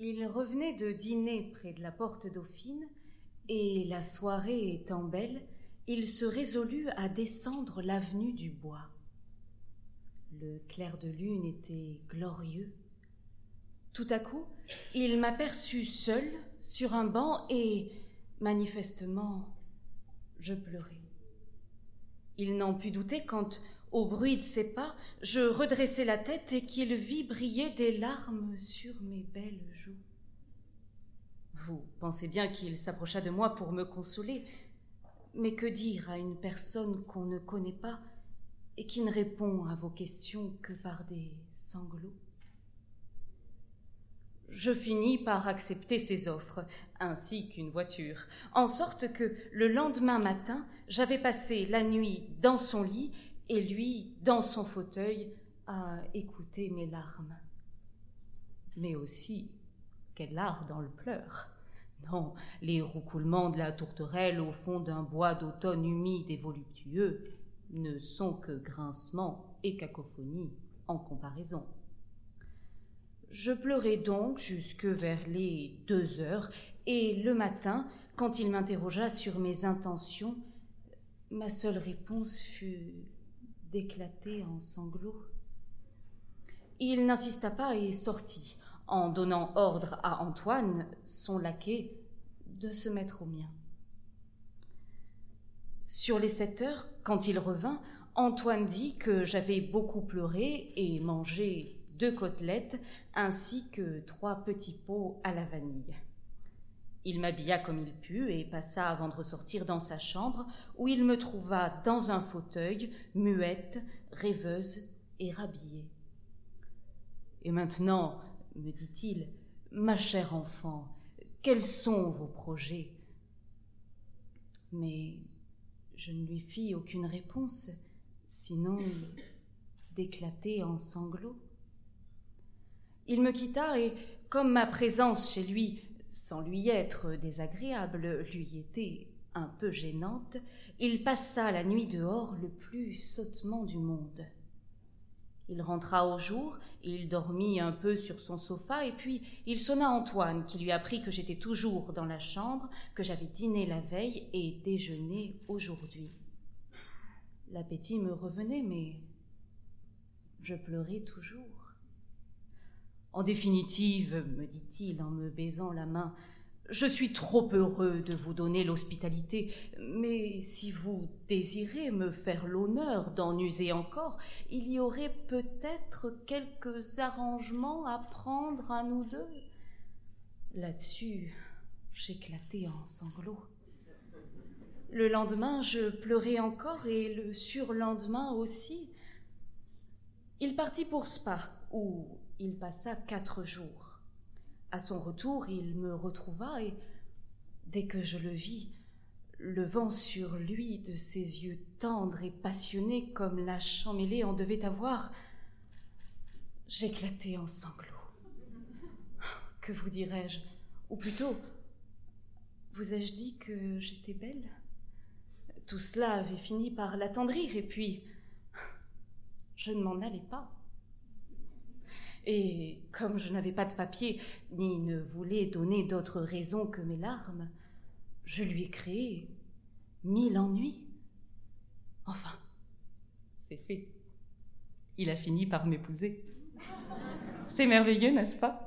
Il revenait de dîner près de la porte Dauphine, et la soirée étant belle, il se résolut à descendre l'avenue du bois. Le clair de lune était glorieux. Tout à coup, il m'aperçut seul sur un banc et, manifestement, je pleurai. Il n'en put douter quand, au bruit de ses pas, je redressai la tête et qu'il vit briller des larmes sur mes belles joues. Vous pensez bien qu'il s'approcha de moi pour me consoler, mais que dire à une personne qu'on ne connaît pas et qui ne répond à vos questions que par des sanglots? Je finis par accepter ses offres, ainsi qu'une voiture, en sorte que le lendemain matin, j'avais passé la nuit dans son lit et lui dans son fauteuil à écouter mes larmes. Mais aussi, quel art dans le pleur. Non, les roucoulements de la tourterelle au fond d'un bois d'automne humide et voluptueux ne sont que grincement et cacophonie en comparaison. Je pleurai donc jusque vers les deux heures, et le matin, quand il m'interrogea sur mes intentions, ma seule réponse fut d'éclater en sanglots. Il n'insista pas et sortit, en donnant ordre à Antoine, son laquais, de se mettre au mien. Sur les sept heures, quand il revint, Antoine dit que j'avais beaucoup pleuré et mangé deux côtelettes ainsi que trois petits pots à la vanille. Il m'habilla comme il put et passa avant de ressortir dans sa chambre, où il me trouva dans un fauteuil, muette, rêveuse et rhabillée. Et maintenant, me dit-il, ma chère enfant, quels sont vos projets? Mais je ne lui fis aucune réponse, sinon d'éclater en sanglots. Il me quitta et, comme ma présence chez lui sans lui être désagréable, lui était un peu gênante, il passa la nuit dehors le plus sottement du monde. Il rentra au jour, il dormit un peu sur son sofa, et puis il sonna Antoine, qui lui apprit que j'étais toujours dans la chambre, que j'avais dîné la veille et déjeuné aujourd'hui. L'appétit me revenait, mais je pleurais toujours. En définitive, me dit-il en me baisant la main, je suis trop heureux de vous donner l'hospitalité, mais si vous désirez me faire l'honneur d'en user encore, il y aurait peut-être quelques arrangements à prendre à nous deux. Là-dessus, j'éclatai en sanglots. Le lendemain, je pleurai encore et le surlendemain aussi. Il partit pour Spa, où il passa quatre jours. À son retour, il me retrouva et, dès que je le vis, levant sur lui de ses yeux tendres et passionnés comme la champmélée en devait avoir, j'éclatai en sanglots. Que vous dirais-je? Ou plutôt, vous ai-je dit que j'étais belle? Tout cela avait fini par l'attendrir, et puis je ne m'en allais pas. Et comme je n'avais pas de papier, ni ne voulais donner d'autres raisons que mes larmes, je lui ai créé mille ennuis. Enfin, c'est fait. Il a fini par m'épouser. C'est merveilleux, n'est-ce pas?